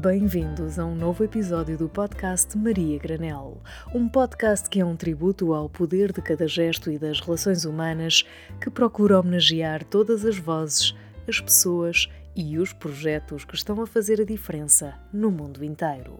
Bem-vindos a um novo episódio do podcast Maria Granel, um podcast que é um tributo ao poder de cada gesto e das relações humanas, que procura homenagear todas as vozes, as pessoas e os projetos que estão a fazer a diferença no mundo inteiro.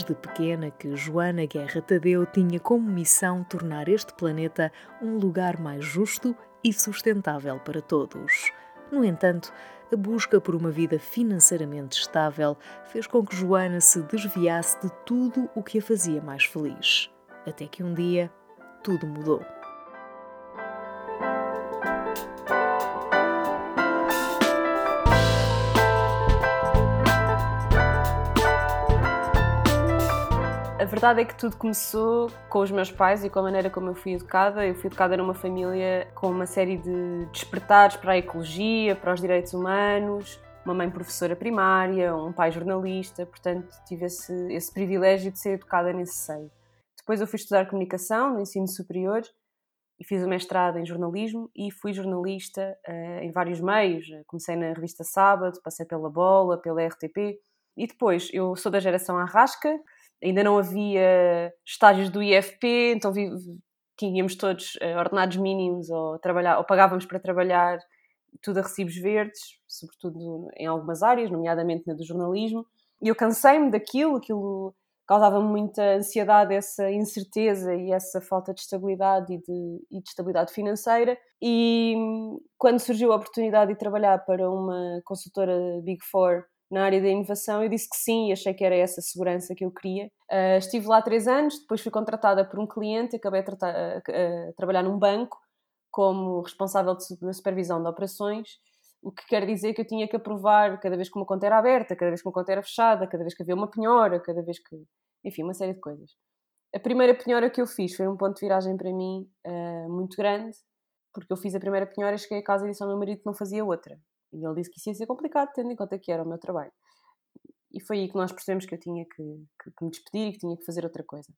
Desde pequena que Joana Guerra Tadeu tinha como missão tornar este planeta um lugar mais justo e sustentável para todos. No entanto, a busca por uma vida financeiramente estável fez com que Joana se desviasse de tudo o que a fazia mais feliz. Até que um dia tudo mudou. Verdade é que tudo começou com os meus pais e com a maneira como eu fui educada. Eu fui educada numa família com uma série de despertares para a ecologia, para os direitos humanos, uma mãe professora primária, um pai jornalista, portanto tive esse, esse privilégio de ser educada nesse seio. Depois eu fui estudar comunicação no ensino superior e fiz o mestrado em jornalismo e fui jornalista uh, em vários meios. Comecei na revista Sábado, passei pela Bola, pela RTP e depois eu sou da geração Arrasca, ainda não havia estágios do IFP, então vi, tínhamos todos uh, ordenados mínimos ou, trabalhar, ou pagávamos para trabalhar tudo a recibos verdes, sobretudo em algumas áreas, nomeadamente na do jornalismo. E eu cansei-me daquilo, aquilo causava-me muita ansiedade, essa incerteza e essa falta de estabilidade e de, e de estabilidade financeira. E quando surgiu a oportunidade de trabalhar para uma consultora Big Four na área da inovação, eu disse que sim e achei que era essa segurança que eu queria. Uh, estive lá três anos, depois fui contratada por um cliente, acabei a, tratar, a, a trabalhar num banco como responsável da supervisão de operações, o que quer dizer que eu tinha que aprovar cada vez que uma conta era aberta, cada vez que uma conta era fechada, cada vez que havia uma penhora, cada vez que. Enfim, uma série de coisas. A primeira penhora que eu fiz foi um ponto de viragem para mim uh, muito grande, porque eu fiz a primeira penhora e cheguei a casa e disse ao meu marido que não fazia outra. E ele disse que isso ia ser complicado, tendo em conta que era o meu trabalho. E foi aí que nós percebemos que eu tinha que, que, que me despedir e que tinha que fazer outra coisa.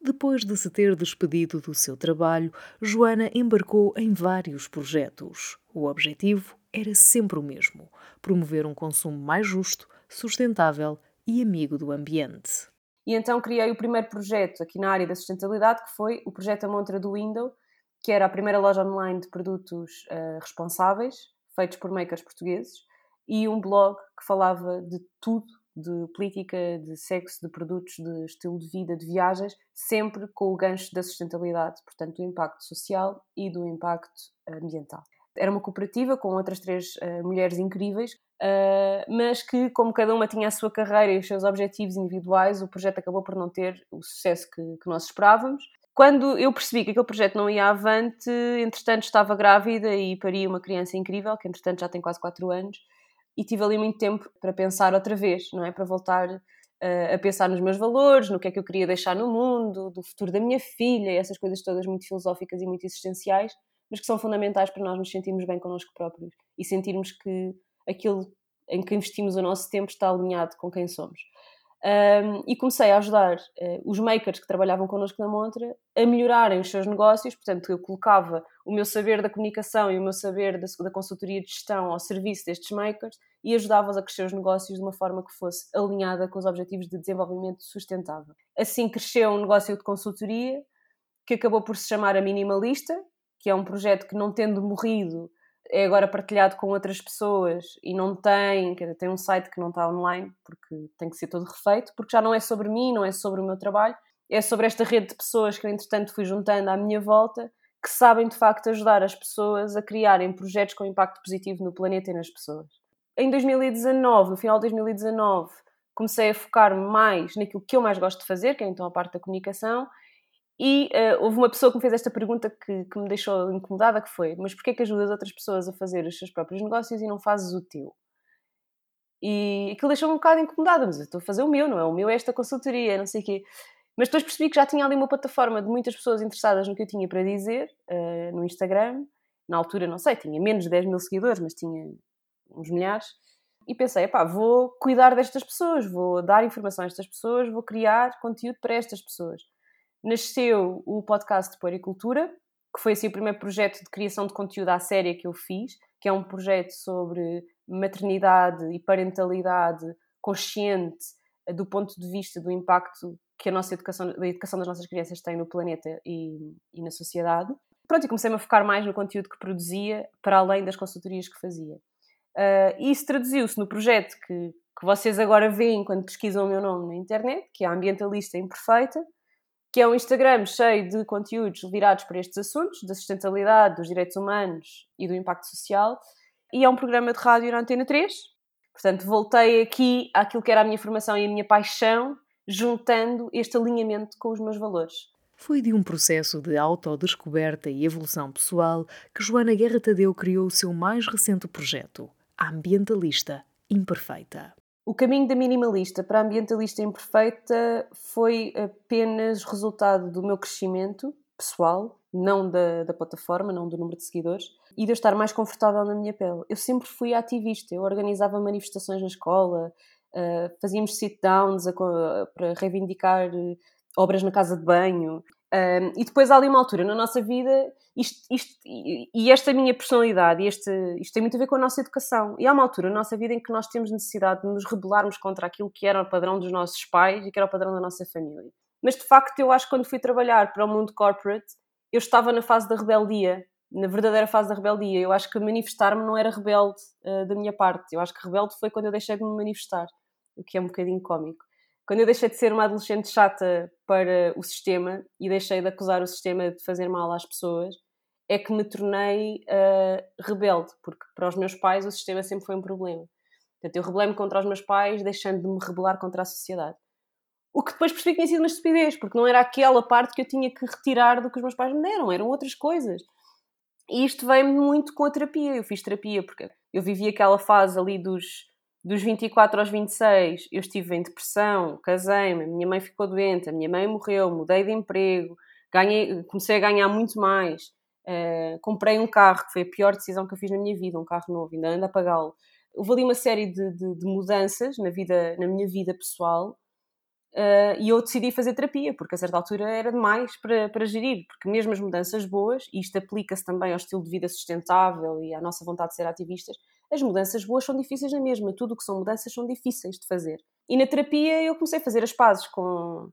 Depois de se ter despedido do seu trabalho, Joana embarcou em vários projetos. O objetivo era sempre o mesmo: promover um consumo mais justo, sustentável e amigo do ambiente. E então criei o primeiro projeto aqui na área da sustentabilidade, que foi o projeto A Montra do Window, que era a primeira loja online de produtos uh, responsáveis, feitos por makers portugueses, e um blog que falava de tudo, de política, de sexo, de produtos, de estilo de vida, de viagens, sempre com o gancho da sustentabilidade, portanto, do impacto social e do impacto ambiental. Era uma cooperativa com outras três uh, mulheres incríveis, uh, mas que, como cada uma tinha a sua carreira e os seus objetivos individuais, o projeto acabou por não ter o sucesso que, que nós esperávamos. Quando eu percebi que aquele projeto não ia avante, entretanto estava grávida e pari uma criança incrível, que entretanto já tem quase 4 anos, e tive ali muito tempo para pensar outra vez, não é? Para voltar uh, a pensar nos meus valores, no que é que eu queria deixar no mundo, do futuro da minha filha, essas coisas todas muito filosóficas e muito existenciais, mas que são fundamentais para nós nos sentirmos bem connosco próprios e sentirmos que aquilo em que investimos o nosso tempo está alinhado com quem somos. Um, e comecei a ajudar uh, os makers que trabalhavam connosco na Montra a melhorarem os seus negócios. Portanto, eu colocava o meu saber da comunicação e o meu saber da, da consultoria de gestão ao serviço destes makers e ajudava-os a crescer os negócios de uma forma que fosse alinhada com os objetivos de desenvolvimento sustentável. Assim cresceu um negócio de consultoria que acabou por se chamar a Minimalista, que é um projeto que, não tendo morrido, é agora partilhado com outras pessoas e não tem, quer dizer, tem um site que não está online porque tem que ser todo refeito, porque já não é sobre mim, não é sobre o meu trabalho, é sobre esta rede de pessoas que eu entretanto fui juntando à minha volta, que sabem de facto ajudar as pessoas a criarem projetos com impacto positivo no planeta e nas pessoas. Em 2019, no final de 2019, comecei a focar mais naquilo que eu mais gosto de fazer, que é então a parte da comunicação, e uh, houve uma pessoa que me fez esta pergunta que, que me deixou incomodada, que foi mas porquê que ajudas outras pessoas a fazer os seus próprios negócios e não fazes o teu? E aquilo deixou-me um bocado incomodada, mas eu estou a fazer o meu, não é? O meu é esta consultoria, não sei o quê. Mas depois percebi que já tinha ali uma plataforma de muitas pessoas interessadas no que eu tinha para dizer, uh, no Instagram. Na altura, não sei, tinha menos de 10 mil seguidores, mas tinha uns milhares. e pensei, pá, vou cuidar destas pessoas, vou dar informação a estas pessoas, vou criar conteúdo para estas pessoas. Nasceu o podcast de Puericultura, que foi assim o primeiro projeto de criação de conteúdo à série que eu fiz, que é um projeto sobre maternidade e parentalidade consciente eh, do ponto de vista do impacto que a nossa educação, a educação das nossas crianças tem no planeta e, e na sociedade. Pronto, e comecei-me a focar mais no conteúdo que produzia, para além das consultorias que fazia. Uh, isso traduziu-se no projeto que, que vocês agora veem quando pesquisam o meu nome na internet, que é a Ambientalista Imperfeita, que é um Instagram cheio de conteúdos virados para estes assuntos, da sustentabilidade, dos direitos humanos e do impacto social, e é um programa de rádio na Antena 3. Portanto, voltei aqui àquilo que era a minha formação e a minha paixão, juntando este alinhamento com os meus valores. Foi de um processo de autodescoberta e evolução pessoal que Joana Guerra Tadeu criou o seu mais recente projeto, a Ambientalista Imperfeita. O caminho da minimalista para a ambientalista imperfeita foi apenas resultado do meu crescimento pessoal, não da, da plataforma, não do número de seguidores, e de eu estar mais confortável na minha pele. Eu sempre fui ativista, eu organizava manifestações na escola, uh, fazíamos sit-downs para reivindicar uh, obras na casa de banho. Um, e depois há ali uma altura na nossa vida, isto, isto, e, esta minha personalidade, este, isto tem muito a ver com a nossa educação. E há uma altura na nossa vida em que nós temos necessidade de nos rebelarmos contra aquilo que era o padrão dos nossos pais e que era o padrão da nossa família. Mas de facto, eu acho que quando fui trabalhar para o mundo corporate, eu estava na fase da rebeldia, na verdadeira fase da rebeldia. Eu acho que manifestar-me não era rebelde uh, da minha parte. Eu acho que rebelde foi quando eu deixei de me manifestar, o que é um bocadinho cómico quando eu deixei de ser uma adolescente chata para o sistema e deixei de acusar o sistema de fazer mal às pessoas, é que me tornei uh, rebelde, porque para os meus pais o sistema sempre foi um problema. Portanto, eu rebelei-me contra os meus pais, deixando de me rebelar contra a sociedade. O que depois percebi que tinha sido uma estupidez, porque não era aquela parte que eu tinha que retirar do que os meus pais me deram, eram outras coisas. E isto veio-me muito com a terapia. Eu fiz terapia porque eu vivi aquela fase ali dos dos 24 aos 26 eu estive em depressão, casei-me, a minha mãe ficou doente, a minha mãe morreu, mudei de emprego, ganhei, comecei a ganhar muito mais, uh, comprei um carro, que foi a pior decisão que eu fiz na minha vida, um carro novo, ainda ando a pagá-lo. Houve ali uma série de, de, de, mudanças na, vida, na minha vida pessoal uh, e eu decidi fazer terapia, porque a certa altura era demais para, para gerir, porque mesmo as mudanças boas, e isto aplica-se também ao estilo de vida sustentável e à nossa vontade de ser ativistas, as mudanças boas são difíceis na mesma, tudo o que são mudanças são difíceis de fazer. E na terapia eu comecei a fazer as pazes com,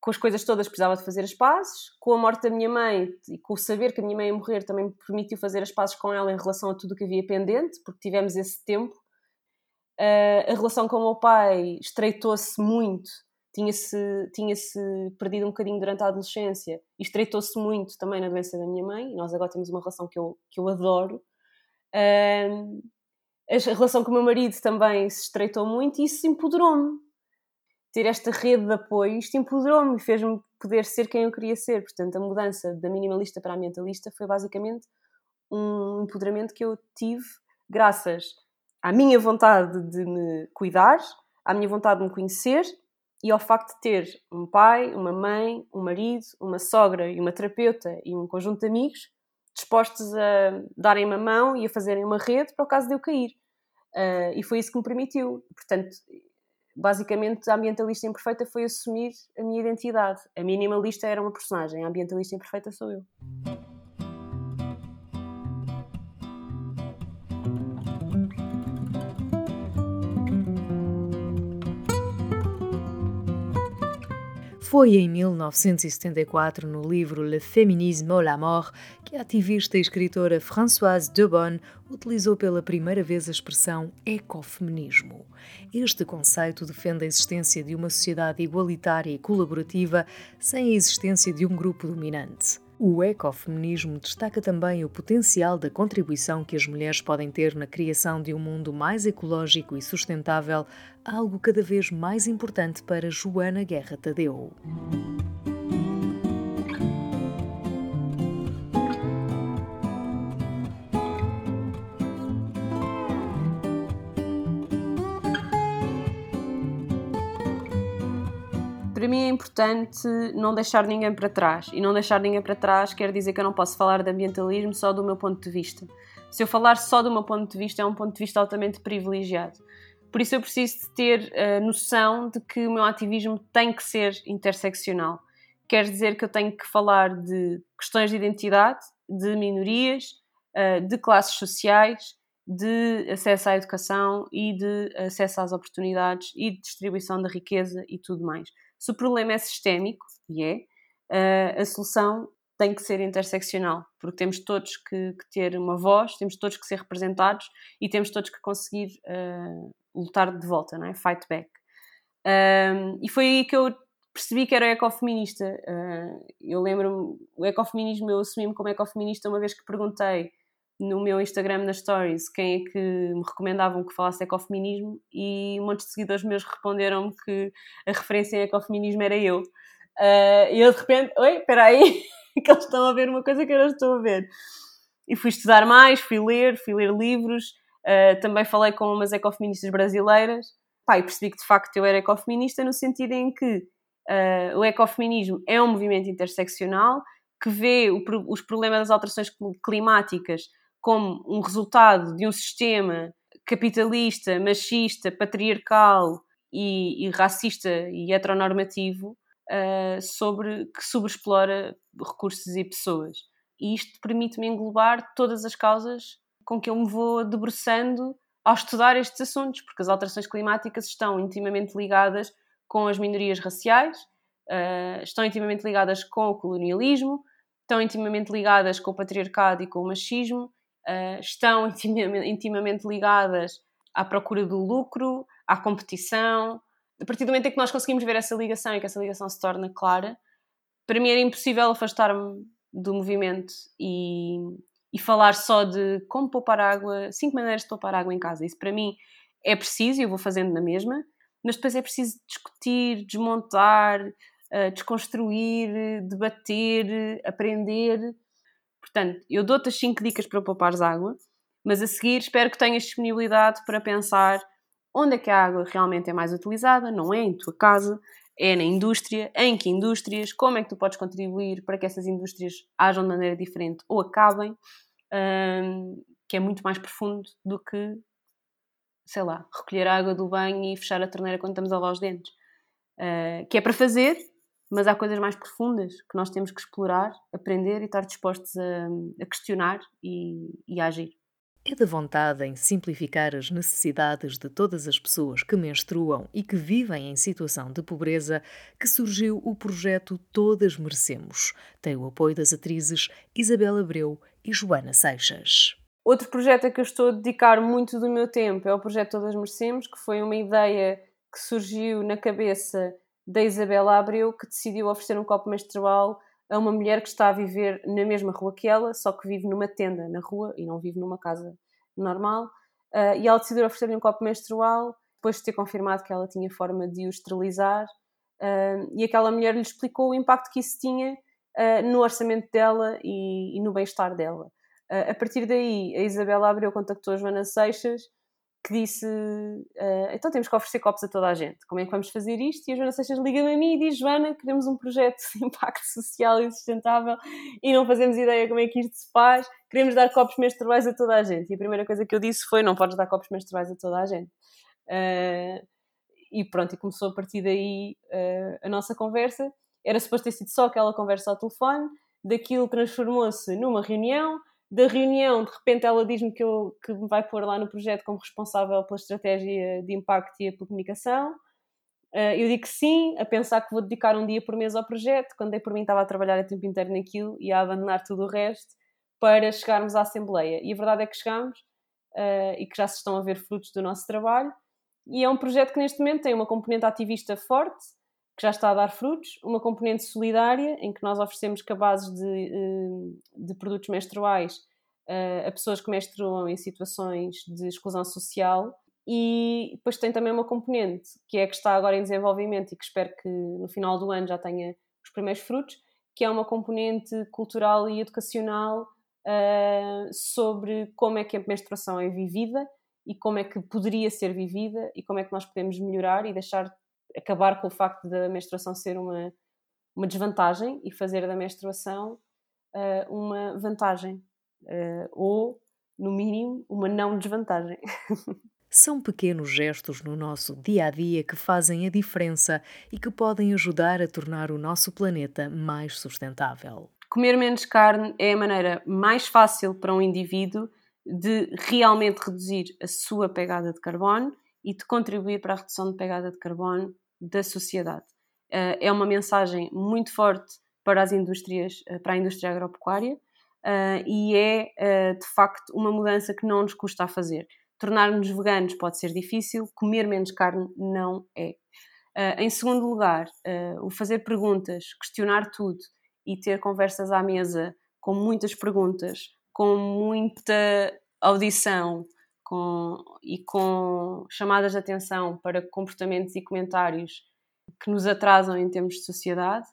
com as coisas todas precisava de fazer as pazes, com a morte da minha mãe e com o saber que a minha mãe ia morrer também me permitiu fazer as pazes com ela em relação a tudo o que havia pendente, porque tivemos esse tempo. Uh, a relação com o meu pai estreitou-se muito, tinha-se tinha -se perdido um bocadinho durante a adolescência e estreitou-se muito também na doença da minha mãe. Nós agora temos uma relação que eu, que eu adoro. Uh, a relação com o meu marido também se estreitou muito e isso empoderou-me. Ter esta rede de apoio, isto empoderou-me e fez-me poder ser quem eu queria ser. Portanto, a mudança da minimalista para a ambientalista foi basicamente um empoderamento que eu tive graças à minha vontade de me cuidar, à minha vontade de me conhecer e ao facto de ter um pai, uma mãe, um marido, uma sogra e uma terapeuta e um conjunto de amigos dispostos a darem-me a mão e a fazerem uma rede para o caso de eu cair. Uh, e foi isso que me permitiu. Portanto, basicamente, a ambientalista imperfeita foi assumir a minha identidade. A minimalista era uma personagem, a ambientalista imperfeita sou eu. Foi em 1974, no livro Le Féminisme ou la Mort, que a ativista e escritora Françoise Debonne utilizou pela primeira vez a expressão ecofeminismo. Este conceito defende a existência de uma sociedade igualitária e colaborativa sem a existência de um grupo dominante. O ecofeminismo destaca também o potencial da contribuição que as mulheres podem ter na criação de um mundo mais ecológico e sustentável, algo cada vez mais importante para Joana Guerra Tadeu. Importante não deixar ninguém para trás. E não deixar ninguém para trás quer dizer que eu não posso falar de ambientalismo só do meu ponto de vista. Se eu falar só do meu ponto de vista, é um ponto de vista altamente privilegiado. Por isso eu preciso de ter a noção de que o meu ativismo tem que ser interseccional. Quer dizer que eu tenho que falar de questões de identidade, de minorias, eh, de classes sociais, de acesso à educação e de acesso às oportunidades e de distribuição da riqueza e tudo mais. Se o problema é sistémico, e é, eh, a solução tem que ser interseccional, porque temos todos que, que, ter uma voz, temos todos que ser representados e temos todos que conseguir uh, lutar de volta, não é? Fight back. Um, e foi aí que eu percebi que era ecofeminista. Uh, eu lembro-me, o ecofeminismo, eu assumi-me como ecofeminista uma vez que perguntei no meu Instagram, nas stories, quem é que me recomendavam que falasse ecofeminismo e um monte de seguidores meus responderam-me que a referência em ecofeminismo era eu. Uh, e eu de repente, oi, espera aí, que eles estão a ver uma coisa que eu não estou a ver. E fui estudar mais, fui ler, fui ler livros, uh, também falei com umas ecofeministas brasileiras, pá, e percebi que de facto eu era ecofeminista no sentido em que uh, o ecofeminismo é um movimento interseccional que vê o, os problemas das alterações climáticas como um resultado de um sistema capitalista, machista, patriarcal e, e racista e heteronormativo uh, sobre, que sobreexplora recursos e pessoas. E isto permite-me englobar todas as causas com que eu me vou debruçando ao estudar estes assuntos, porque as alterações climáticas estão intimamente ligadas com as minorias raciais, uh, estão intimamente ligadas com o colonialismo, estão intimamente ligadas com o patriarcado e com o machismo, uh, estão intimamente, ligadas à procura do lucro, à competição, a partir do momento em que nós conseguimos ver essa ligação e que essa ligação se torna clara, para mim era impossível afastar-me do movimento e, e falar só de como poupar água, cinco maneiras de poupar água em casa. Isso para mim é preciso e eu vou fazendo na mesma, mas depois é preciso discutir, desmontar, uh, desconstruir, debater, aprender. Portanto, eu dou-te as cinco dicas para poupares água, mas a seguir espero que tenhas disponibilidade para pensar onde é que a água realmente é mais utilizada, não é em tua casa, é na indústria, em que indústrias, como é que tu podes contribuir para que essas indústrias ajam de maneira diferente ou acabem, que é muito mais profundo do que, sei lá, recolher a água do banho e fechar a torneira quando estamos a lavar os dentes. Uh, que é para fazer, mas há coisas mais profundas que nós temos que explorar, aprender e estar dispostos a, a questionar e, e a agir. É da vontade em simplificar as necessidades de todas as pessoas que menstruam e que vivem em situação de pobreza que surgiu o projeto Todas Merecemos. Tem o apoio das atrizes Isabel Abreu e Joana Seixas. Outro projeto a que eu estou a dedicar muito do meu tempo é o projeto Todas Merecemos, que foi uma ideia que surgiu na cabeça da Isabela Abreu, que decidiu oferecer um copo menstrual a uma mulher que está a viver na mesma rua que ela, só que vive numa tenda na rua e não vive numa casa normal. Uh, e ela decidiu oferecer-lhe um copo menstrual, depois de ter confirmado que ela tinha forma de o esterilizar. Uh, e aquela mulher lhe explicou o impacto que isso tinha uh, no orçamento dela e, e no bem-estar dela. a partir daí, a Isabela Abreu contactou a Joana Seixas que disse: uh, então temos que oferecer copos a toda a gente. Como é que vamos fazer isto? E a Joana Seixas liga-me a mim e diz: Joana, queremos um projeto de impacto social e sustentável e não fazemos ideia como é que isto se faz. Queremos dar copos menstruais a toda a gente. E a primeira coisa que eu disse foi: não podes dar copos menstruais a toda a gente. Uh, e pronto, e começou a partir daí uh, a nossa conversa. Era suposto ter sido só aquela conversa ao telefone, daquilo transformou-se numa reunião da reunião, de repente ela diz-me que, eu, que me vai pôr lá no projeto como responsável pela estratégia de impacto e a comunicação. Uh, eu digo que sim, a pensar que vou dedicar um dia por mês ao projeto. Quando dei por mim, estava a trabalhar a tempo inteiro naquilo e a abandonar tudo o resto para chegarmos à Assembleia. E a verdade é que chegamos uh, e que já se estão a ver frutos do nosso trabalho. E é um projeto que neste momento tem uma componente ativista forte, que já está a dar frutos, uma componente solidária, em que nós oferecemos cabazes de, eh, de produtos menstruais eh, a pessoas que menstruam em situações de exclusão social. E depois tem também uma componente que é que está agora em desenvolvimento e que espero que no final do ano já tenha os primeiros frutos, que é uma componente cultural e educacional uh, sobre como é que a menstruação é vivida e como é que poderia ser vivida e como é que nós podemos melhorar e deixar acabar com o facto da menstruação ser uma, uma desvantagem e fazer da menstruação uh, uma vantagem. Uh, ou, no mínimo, uma não desvantagem. São pequenos gestos no nosso dia a dia que fazem a diferença e que podem ajudar a tornar o nosso planeta mais sustentável. Comer menos carne é a maneira mais fácil para um indivíduo de realmente reduzir a sua pegada de carbono e de contribuir para a redução de pegada de carbono da sociedade. Eh, é uma mensagem muito forte para as indústrias, eh, para a indústria agropecuária eh, e é de facto uma mudança que não nos custa a fazer. Tornar-nos veganos pode ser difícil, comer menos carne não é. Em segundo lugar, o fazer perguntas, questionar tudo e ter conversas à mesa com muitas perguntas, com muita audição com, e com chamadas de atenção para comportamentos e comentários que nos atrasam em termos de sociedade,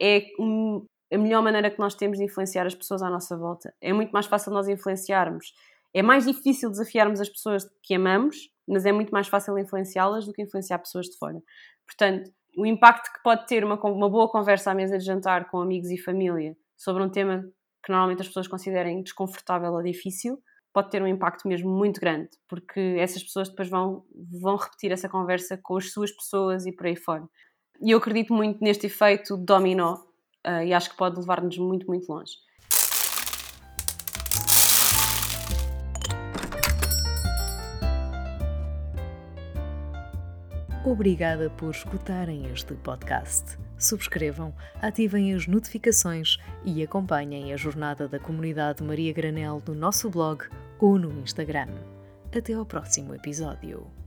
é um, a melhor maneira que nós temos de influenciar as pessoas à nossa volta. É muito mais fácil nós influenciarmos. É mais difícil desafiarmos as pessoas que amamos, mas é muito mais fácil influenciá-las do que influenciar pessoas de fora. Portanto, o impacto que pode ter uma, uma boa conversa à mesa de jantar com amigos e família sobre um tema que normalmente as pessoas considerem desconfortável ou difícil, pode ter um impacto mesmo muito grande, porque essas pessoas depois vão, vão repetir essa conversa com as suas pessoas e por aí fora. E eu acredito muito neste efeito dominó uh, e acho que pode levar-nos muito, muito longe. Obrigada por escutarem este podcast. Subscrevam, ativem as notificações e acompanhem a jornada da comunidade Maria Granel no nosso blog ou no Instagram. Até ao próximo episódio.